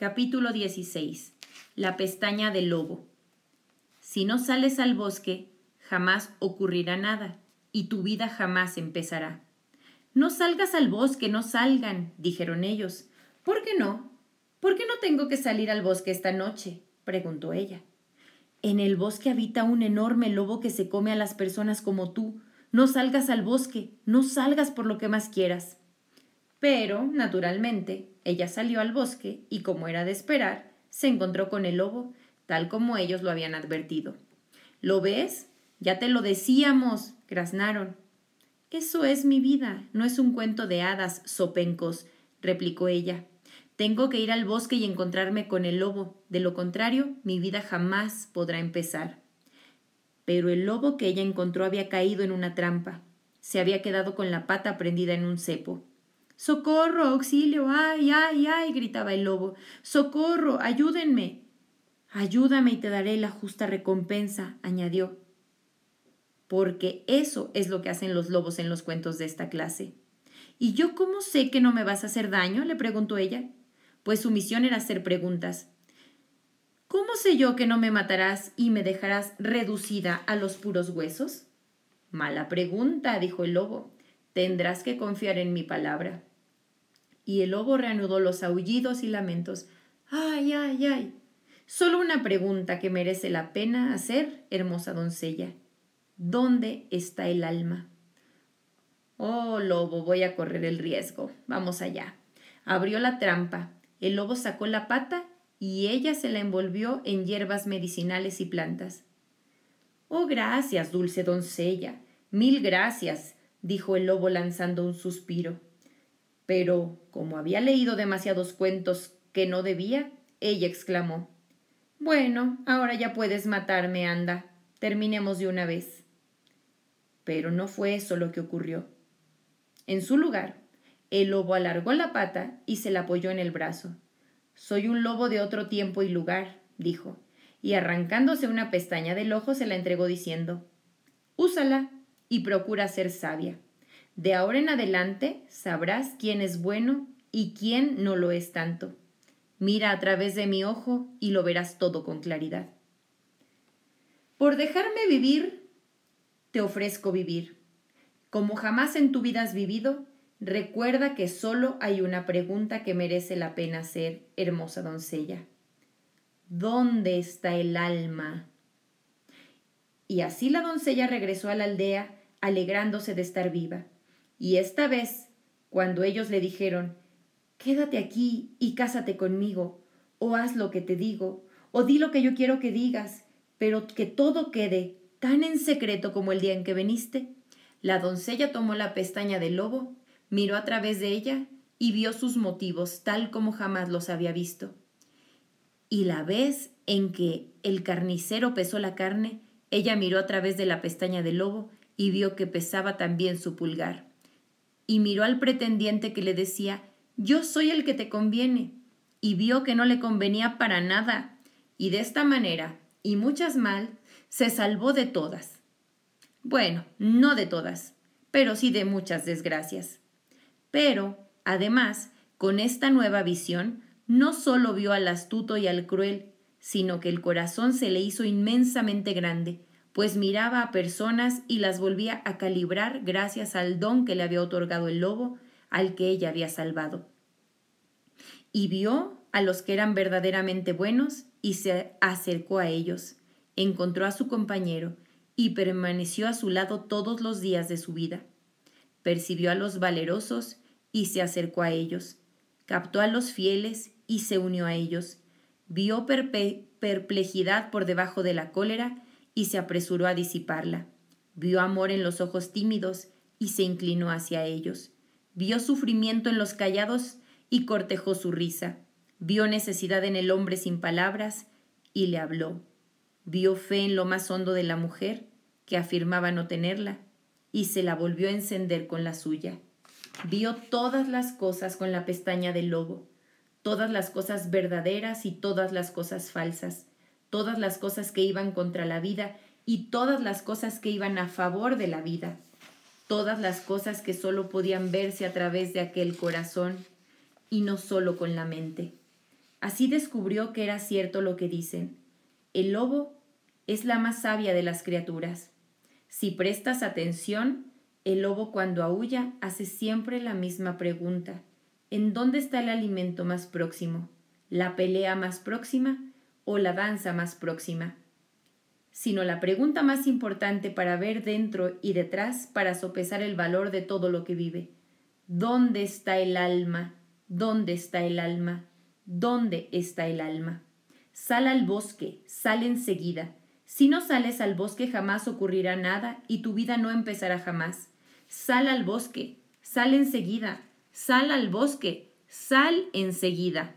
Capítulo 16. La pestaña del lobo. Si no sales al bosque, jamás ocurrirá nada y tu vida jamás empezará. No salgas al bosque, no salgan, dijeron ellos. ¿Por qué no? ¿Por qué no tengo que salir al bosque esta noche? preguntó ella. En el bosque habita un enorme lobo que se come a las personas como tú. No salgas al bosque, no salgas por lo que más quieras. Pero, naturalmente, ella salió al bosque y, como era de esperar, se encontró con el lobo, tal como ellos lo habían advertido. ¿Lo ves? Ya te lo decíamos, graznaron. Eso es mi vida, no es un cuento de hadas, sopencos, replicó ella. Tengo que ir al bosque y encontrarme con el lobo, de lo contrario, mi vida jamás podrá empezar. Pero el lobo que ella encontró había caído en una trampa. Se había quedado con la pata prendida en un cepo. Socorro, auxilio, ay, ay, ay, gritaba el lobo. Socorro, ayúdenme. Ayúdame y te daré la justa recompensa, añadió porque eso es lo que hacen los lobos en los cuentos de esta clase. ¿Y yo cómo sé que no me vas a hacer daño? le preguntó ella. Pues su misión era hacer preguntas. ¿Cómo sé yo que no me matarás y me dejarás reducida a los puros huesos? Mala pregunta, dijo el lobo. Tendrás que confiar en mi palabra. Y el lobo reanudó los aullidos y lamentos. ¡Ay, ay, ay! Solo una pregunta que merece la pena hacer, hermosa doncella. ¿Dónde está el alma? Oh, lobo, voy a correr el riesgo. Vamos allá. Abrió la trampa. El lobo sacó la pata y ella se la envolvió en hierbas medicinales y plantas. Oh, gracias, dulce doncella. Mil gracias, dijo el lobo lanzando un suspiro. Pero, como había leído demasiados cuentos que no debía, ella exclamó Bueno, ahora ya puedes matarme, anda. Terminemos de una vez. Pero no fue eso lo que ocurrió. En su lugar, el lobo alargó la pata y se la apoyó en el brazo. Soy un lobo de otro tiempo y lugar, dijo, y arrancándose una pestaña del ojo se la entregó diciendo Úsala y procura ser sabia. De ahora en adelante sabrás quién es bueno y quién no lo es tanto. Mira a través de mi ojo y lo verás todo con claridad. Por dejarme vivir, te ofrezco vivir. Como jamás en tu vida has vivido, recuerda que solo hay una pregunta que merece la pena hacer, hermosa doncella. ¿Dónde está el alma? Y así la doncella regresó a la aldea, alegrándose de estar viva. Y esta vez, cuando ellos le dijeron, Quédate aquí y cásate conmigo, o haz lo que te digo, o di lo que yo quiero que digas, pero que todo quede tan en secreto como el día en que veniste, la doncella tomó la pestaña del lobo, miró a través de ella y vio sus motivos tal como jamás los había visto. Y la vez en que el carnicero pesó la carne, ella miró a través de la pestaña del lobo y vio que pesaba también su pulgar. Y miró al pretendiente que le decía, yo soy el que te conviene, y vio que no le convenía para nada, y de esta manera, y muchas mal, se salvó de todas. Bueno, no de todas, pero sí de muchas desgracias. Pero, además, con esta nueva visión, no solo vio al astuto y al cruel, sino que el corazón se le hizo inmensamente grande, pues miraba a personas y las volvía a calibrar gracias al don que le había otorgado el lobo, al que ella había salvado. y vio a los que eran verdaderamente buenos y se acercó a ellos. Encontró a su compañero y permaneció a su lado todos los días de su vida. Percibió a los valerosos y se acercó a ellos. Captó a los fieles y se unió a ellos. Vio perplejidad por debajo de la cólera y se apresuró a disiparla. Vio amor en los ojos tímidos y se inclinó hacia ellos. Vio sufrimiento en los callados y cortejó su risa. Vio necesidad en el hombre sin palabras y le habló. Vio fe en lo más hondo de la mujer, que afirmaba no tenerla, y se la volvió a encender con la suya. Vio todas las cosas con la pestaña del lobo, todas las cosas verdaderas y todas las cosas falsas, todas las cosas que iban contra la vida y todas las cosas que iban a favor de la vida, todas las cosas que solo podían verse a través de aquel corazón y no solo con la mente. Así descubrió que era cierto lo que dicen. El lobo es la más sabia de las criaturas. Si prestas atención, el lobo cuando aúlla hace siempre la misma pregunta. ¿En dónde está el alimento más próximo? ¿La pelea más próxima o la danza más próxima? Sino la pregunta más importante para ver dentro y detrás para sopesar el valor de todo lo que vive. ¿Dónde está el alma? ¿Dónde está el alma? ¿Dónde está el alma? Sal al bosque, sal enseguida. Si no sales al bosque jamás ocurrirá nada y tu vida no empezará jamás. Sal al bosque, sal enseguida, sal al bosque, sal enseguida.